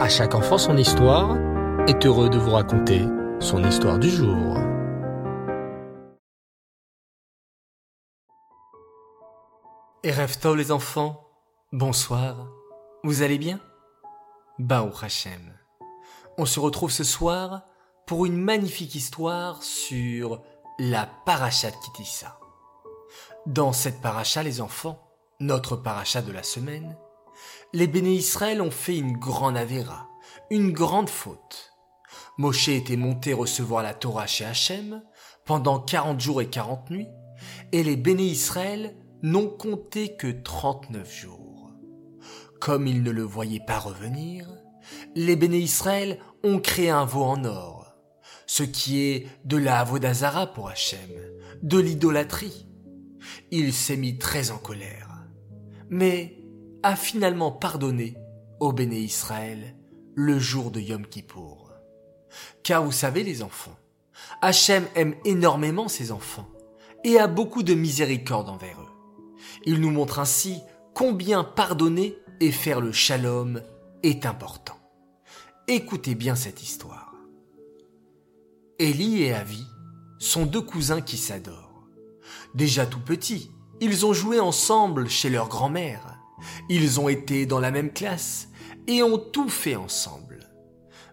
À chaque enfant son histoire est heureux de vous raconter son histoire du jour. Et rêve les enfants, bonsoir, vous allez bien? Baou Hachem. On se retrouve ce soir pour une magnifique histoire sur la paracha de Kitissa. Dans cette paracha, les enfants, notre paracha de la semaine, les béné Israël ont fait une grande avéra, une grande faute. Moshe était monté recevoir la Torah chez Hachem pendant quarante jours et quarante nuits, et les béné Israël n'ont compté que trente-neuf jours. Comme ils ne le voyaient pas revenir, les béné Israël ont créé un veau en or, ce qui est de la Avodazara pour Hachem, de l'idolâtrie. Il s'est mis très en colère. Mais a finalement pardonné au béné Israël le jour de Yom Kippour. Car vous savez les enfants, Hachem aime énormément ses enfants et a beaucoup de miséricorde envers eux. Il nous montre ainsi combien pardonner et faire le shalom est important. Écoutez bien cette histoire. Élie et Avi sont deux cousins qui s'adorent. Déjà tout petits, ils ont joué ensemble chez leur grand-mère ils ont été dans la même classe et ont tout fait ensemble.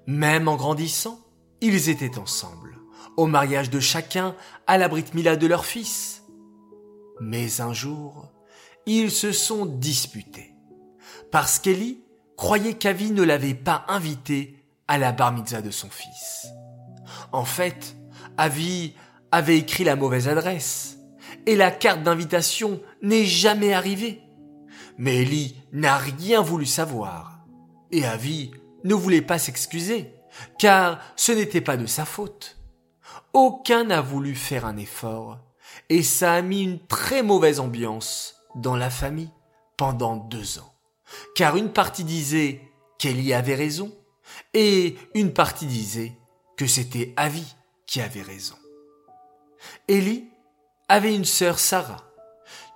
Même en grandissant, ils étaient ensemble, au mariage de chacun, à la mila de leur fils. Mais un jour, ils se sont disputés, parce qu'Elie croyait qu'Avi ne l'avait pas invité à la bar mitzvah de son fils. En fait, Avi avait écrit la mauvaise adresse, et la carte d'invitation n'est jamais arrivée. Mais Ellie n'a rien voulu savoir. Et Avi ne voulait pas s'excuser, car ce n'était pas de sa faute. Aucun n'a voulu faire un effort, et ça a mis une très mauvaise ambiance dans la famille pendant deux ans. Car une partie disait qu'Ellie avait raison, et une partie disait que c'était Avi qui avait raison. Ellie avait une sœur Sarah,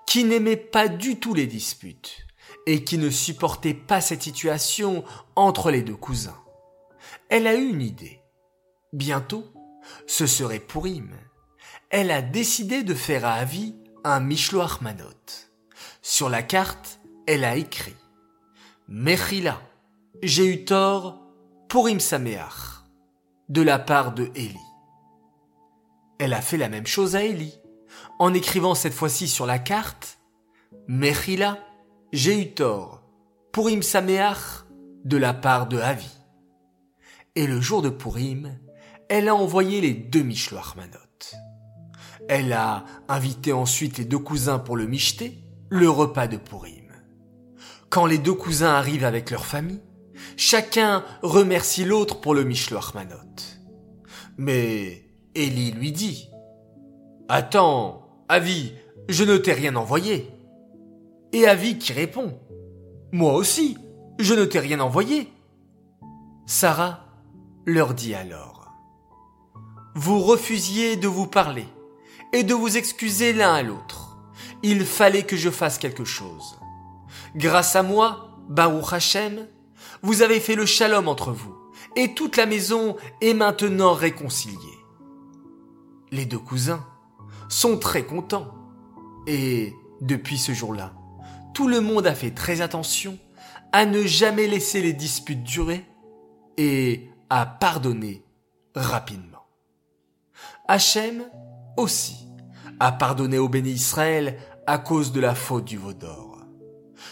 qui n'aimait pas du tout les disputes et qui ne supportait pas cette situation entre les deux cousins. Elle a eu une idée. Bientôt, ce serait Pourim. Elle a décidé de faire à Avi un Mishloach Manot. Sur la carte, elle a écrit Mechila, j'ai eu tort, Pourim Sameach, de la part de Eli. Elle a fait la même chose à Eli en écrivant cette fois-ci sur la carte Mechila, j'ai eu tort, Purim Sameach, de la part de Avi. Et le jour de Purim, elle a envoyé les deux Mishloach. Elle a invité ensuite les deux cousins pour le michté, le repas de Purim. Quand les deux cousins arrivent avec leur famille, chacun remercie l'autre pour le Mishloach. Mais Eli lui dit, Attends, Avi, je ne t'ai rien envoyé. Et Avi qui répond, Moi aussi, je ne t'ai rien envoyé. Sarah leur dit alors, Vous refusiez de vous parler et de vous excuser l'un à l'autre. Il fallait que je fasse quelque chose. Grâce à moi, Baruch Hashem, vous avez fait le shalom entre vous, et toute la maison est maintenant réconciliée. Les deux cousins sont très contents. Et depuis ce jour-là, tout le monde a fait très attention à ne jamais laisser les disputes durer et à pardonner rapidement. Hachem aussi a pardonné au béni Israël à cause de la faute du veau d'or.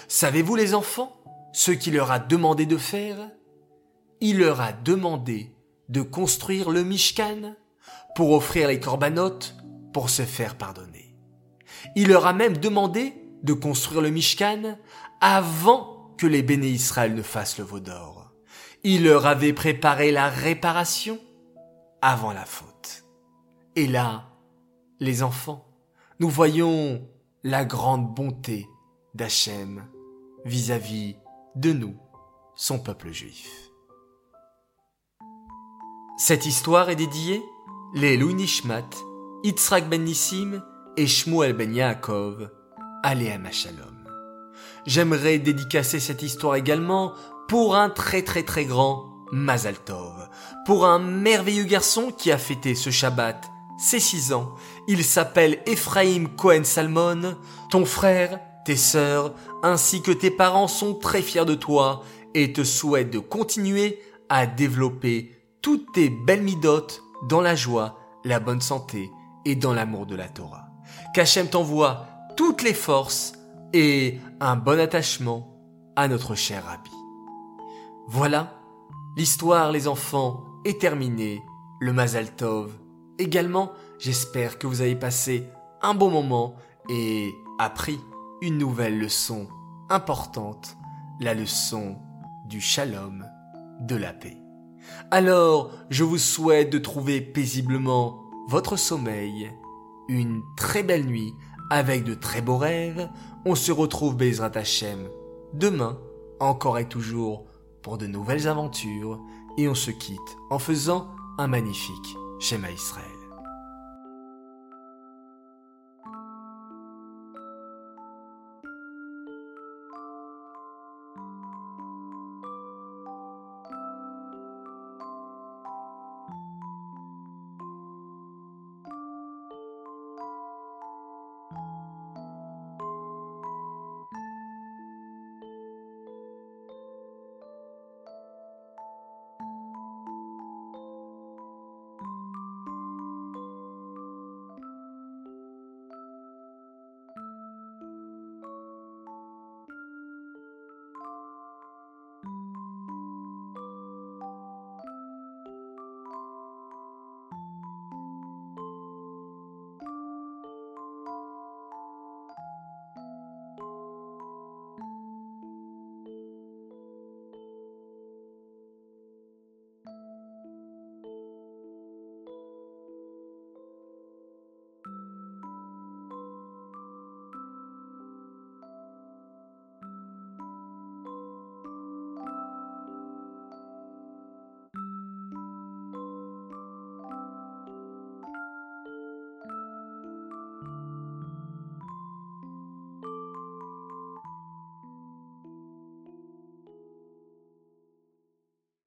Savez-vous les enfants ce qu'il leur a demandé de faire? Il leur a demandé de construire le Mishkan pour offrir les corbanotes pour se faire pardonner. Il leur a même demandé de construire le Mishkan avant que les béné Israël ne fassent le veau d'or. Il leur avait préparé la réparation avant la faute. Et là, les enfants, nous voyons la grande bonté d'Hachem vis-à-vis de nous, son peuple juif. Cette histoire est dédiée les Louis Yitzhak ben Nissim et Shmuel ben Yaakov, à Shalom. j'aimerais dédicacer cette histoire également pour un très très très grand Mazal Tov, pour un merveilleux garçon qui a fêté ce Shabbat ses six ans. Il s'appelle Ephraim Cohen Salmon. Ton frère, tes sœurs, ainsi que tes parents sont très fiers de toi et te souhaitent de continuer à développer toutes tes belles midotes dans la joie, la bonne santé dans l'amour de la Torah. Qu'Hachem t'envoie toutes les forces et un bon attachement à notre cher Rabbi. Voilà, l'histoire, les enfants, est terminée. Le Mazal Tov. Également, j'espère que vous avez passé un bon moment et appris une nouvelle leçon importante, la leçon du shalom, de la paix. Alors, je vous souhaite de trouver paisiblement votre sommeil, une très belle nuit avec de très beaux rêves. On se retrouve Bezrat Hashem demain, encore et toujours, pour de nouvelles aventures et on se quitte en faisant un magnifique schéma Israël.